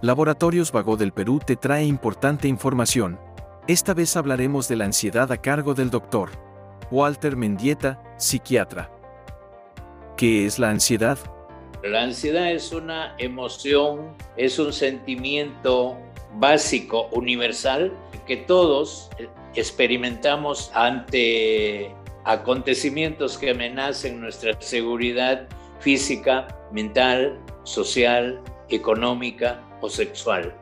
Laboratorios Vago del Perú te trae importante información. Esta vez hablaremos de la ansiedad a cargo del doctor Walter Mendieta, psiquiatra. ¿Qué es la ansiedad? La ansiedad es una emoción, es un sentimiento básico, universal, que todos experimentamos ante acontecimientos que amenacen nuestra seguridad física, mental, social, económica o sexual.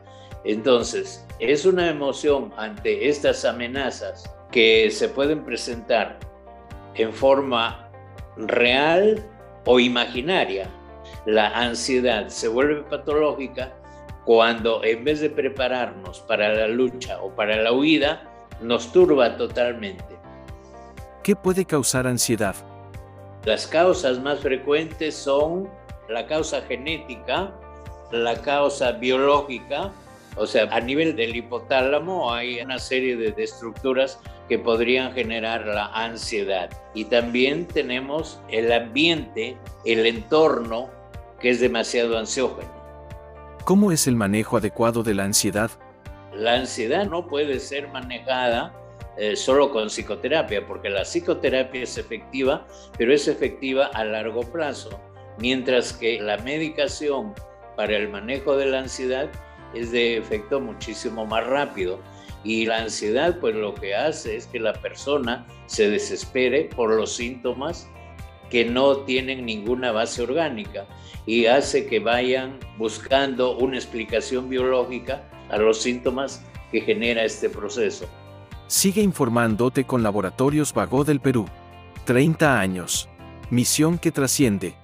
Entonces, es una emoción ante estas amenazas que se pueden presentar en forma real o imaginaria. La ansiedad se vuelve patológica cuando en vez de prepararnos para la lucha o para la huida, nos turba totalmente. ¿Qué puede causar ansiedad? Las causas más frecuentes son la causa genética, la causa biológica, o sea, a nivel del hipotálamo hay una serie de, estructuras que podrían generar la ansiedad. Y también tenemos el ambiente, el entorno, que es demasiado ansiógeno. ¿Cómo es el manejo adecuado de la ansiedad? La ansiedad no puede ser manejada eh, solo con psicoterapia, porque la psicoterapia es efectiva, pero es efectiva a largo plazo, mientras que la medicación para el manejo de la ansiedad es de efecto muchísimo más rápido. Y la ansiedad pues lo que hace es que la persona se desespere por los síntomas que no tienen ninguna base orgánica y hace que vayan buscando una explicación biológica a los síntomas que genera este proceso. Sigue informándote con Laboratorios Vago del Perú. 30 años. Misión que trasciende.